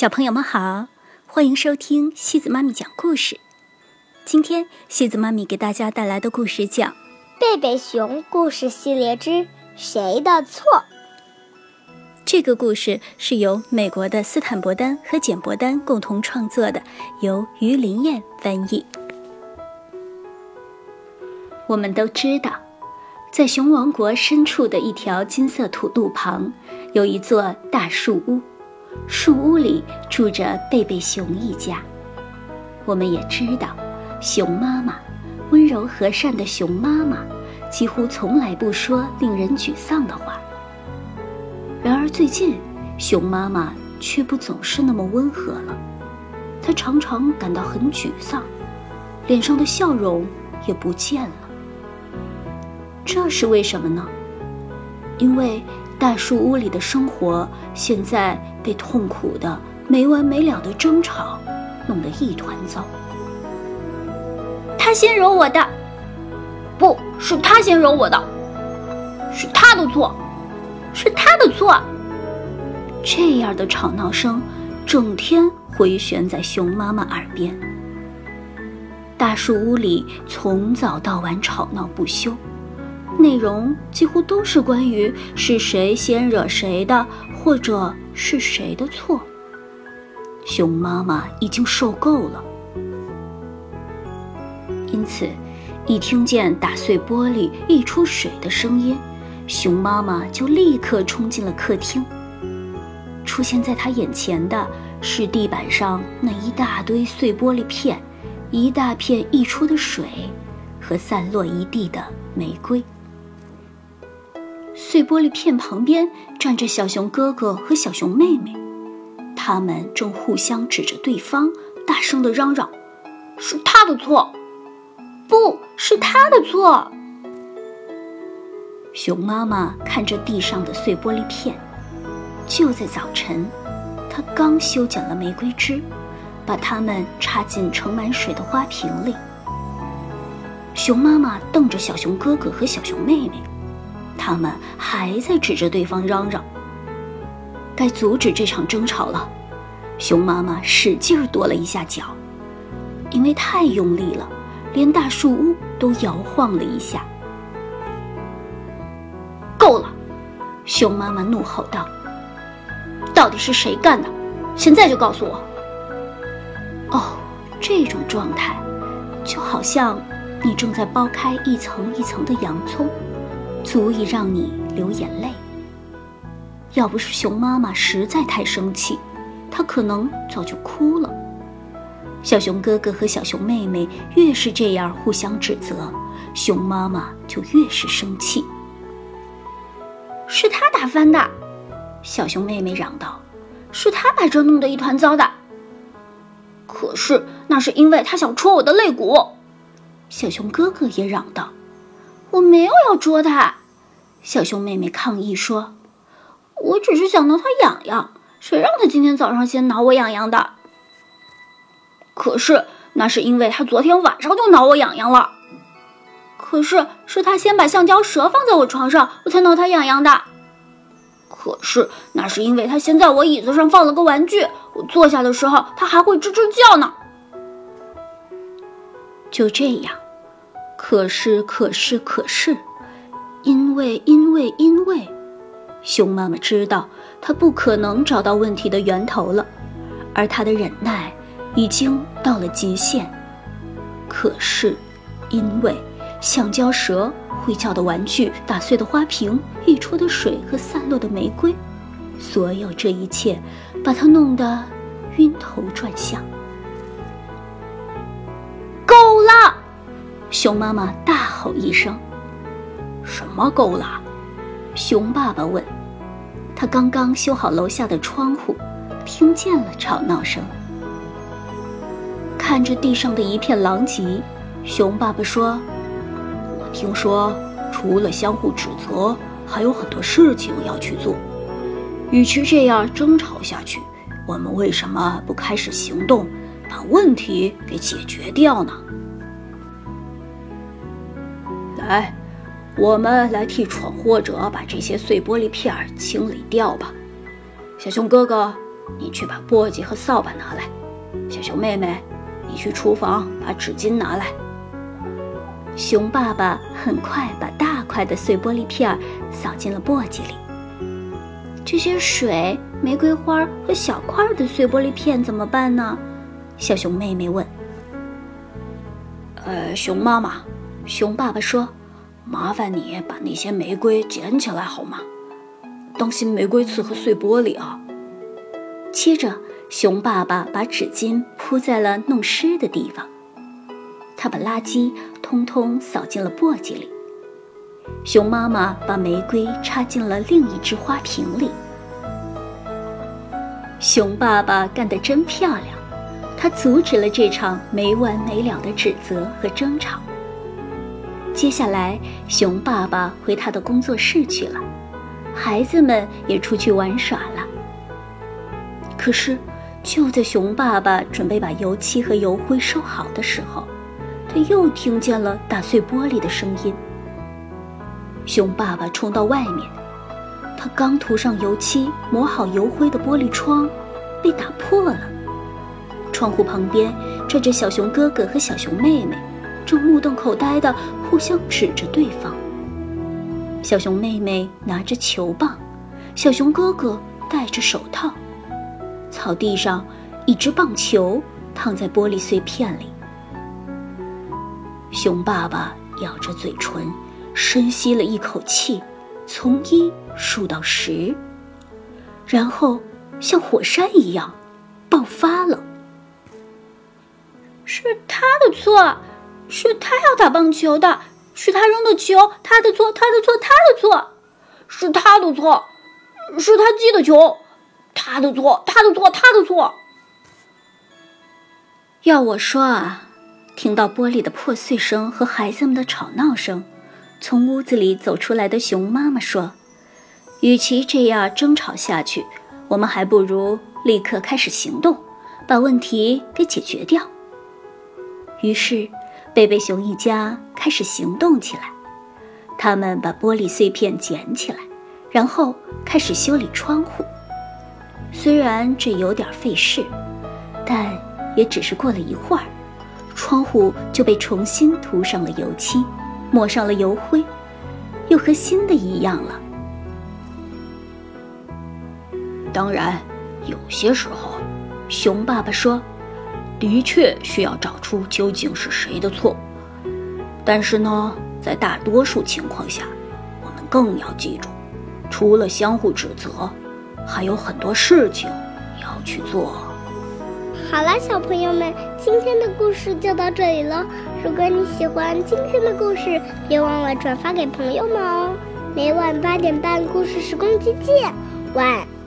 小朋友们好，欢迎收听西子妈咪讲故事。今天西子妈咪给大家带来的故事叫《贝贝熊故事系列之谁的错》。这个故事是由美国的斯坦伯丹和简伯丹共同创作的，由于林燕翻译。我们都知道，在熊王国深处的一条金色土路旁，有一座大树屋。树屋里住着贝贝熊一家。我们也知道，熊妈妈，温柔和善的熊妈妈，几乎从来不说令人沮丧的话。然而最近，熊妈妈却不总是那么温和了，她常常感到很沮丧，脸上的笑容也不见了。这是为什么呢？因为。大树屋里的生活现在被痛苦的没完没了的争吵弄得一团糟。他先惹我的，不是他先惹我的，是他的错，是他的错。这样的吵闹声整天回旋在熊妈妈耳边。大树屋里从早到晚吵闹不休。内容几乎都是关于是谁先惹谁的，或者是谁的错。熊妈妈已经受够了，因此，一听见打碎玻璃、溢出水的声音，熊妈妈就立刻冲进了客厅。出现在他眼前的是地板上那一大堆碎玻璃片，一大片溢出的水，和散落一地的玫瑰。碎玻璃片旁边站着小熊哥哥和小熊妹妹，他们正互相指着对方，大声的嚷嚷：“是他的错，不是他的错。”熊妈妈看着地上的碎玻璃片，就在早晨，她刚修剪了玫瑰枝，把它们插进盛满水的花瓶里。熊妈妈瞪着小熊哥哥和小熊妹妹。他们还在指着对方嚷嚷。该阻止这场争吵了。熊妈妈使劲跺了一下脚，因为太用力了，连大树屋都摇晃了一下。够了！熊妈妈怒吼道：“到底是谁干的？现在就告诉我！”哦，这种状态，就好像你正在剥开一层一层的洋葱。足以让你流眼泪。要不是熊妈妈实在太生气，她可能早就哭了。小熊哥哥和小熊妹妹越是这样互相指责，熊妈妈就越是生气。是他打翻的，小熊妹妹嚷道：“是他把这弄得一团糟的。”可是那是因为他想戳我的肋骨，小熊哥哥也嚷道。我没有要捉它，小熊妹妹抗议说：“我只是想挠它痒痒，谁让它今天早上先挠我痒痒的？可是那是因为它昨天晚上就挠我痒痒了。可是是它先把橡胶蛇放在我床上，我才挠它痒痒的。可是那是因为它先在我椅子上放了个玩具，我坐下的时候它还会吱吱叫呢。就这样。”可是，可是，可是，因为，因为，因为，熊妈妈知道她不可能找到问题的源头了，而她的忍耐已经到了极限。可是，因为橡胶蛇会叫的玩具、打碎的花瓶、溢出的水和散落的玫瑰，所有这一切把她弄得晕头转向。熊妈妈大吼一声：“什么够了？”熊爸爸问。他刚刚修好楼下的窗户，听见了吵闹声。看着地上的一片狼藉，熊爸爸说：“我听说，除了相互指责，还有很多事情要去做。与其这样争吵下去，我们为什么不开始行动，把问题给解决掉呢？”来，我们来替闯祸者把这些碎玻璃片清理掉吧。小熊哥哥，你去把簸箕和扫把拿来。小熊妹妹，你去厨房把纸巾拿来。熊爸爸很快把大块的碎玻璃片扫进了簸箕里。这些水、玫瑰花和小块的碎玻璃片怎么办呢？小熊妹妹问。呃，熊妈妈，熊爸爸说：“麻烦你把那些玫瑰捡起来好吗？当心玫瑰刺和碎玻璃啊。”接着，熊爸爸把纸巾铺在了弄湿的地方。他把垃圾通通扫进了簸箕里。熊妈妈把玫瑰插进了另一只花瓶里。熊爸爸干得真漂亮，他阻止了这场没完没了的指责和争吵。接下来，熊爸爸回他的工作室去了，孩子们也出去玩耍了。可是，就在熊爸爸准备把油漆和油灰收好的时候，他又听见了打碎玻璃的声音。熊爸爸冲到外面，他刚涂上油漆、抹好油灰的玻璃窗被打破了。窗户旁边站着小熊哥哥和小熊妹妹，正目瞪口呆地互相指着对方。小熊妹妹拿着球棒，小熊哥哥戴着手套。草地上，一只棒球躺在玻璃碎片里。熊爸爸咬着嘴唇。深吸了一口气，从一数到十，然后像火山一样爆发了。是他的错，是他要打棒球的，是他扔的球，他的错，他的错，他的错，是他的错，是他击的球，他的错，他的错，他的错。要我说啊，听到玻璃的破碎声和孩子们的吵闹声。从屋子里走出来的熊妈妈说：“与其这样争吵下去，我们还不如立刻开始行动，把问题给解决掉。”于是，贝贝熊一家开始行动起来。他们把玻璃碎片捡起来，然后开始修理窗户。虽然这有点费事，但也只是过了一会儿，窗户就被重新涂上了油漆。抹上了油灰，又和新的一样了。当然，有些时候，熊爸爸说，的确需要找出究竟是谁的错。但是呢，在大多数情况下，我们更要记住，除了相互指责，还有很多事情要去做。好了，小朋友们，今天的故事就到这里了。如果你喜欢今天的故事，别忘了转发给朋友们哦。每晚八点半，故事时光机见，晚。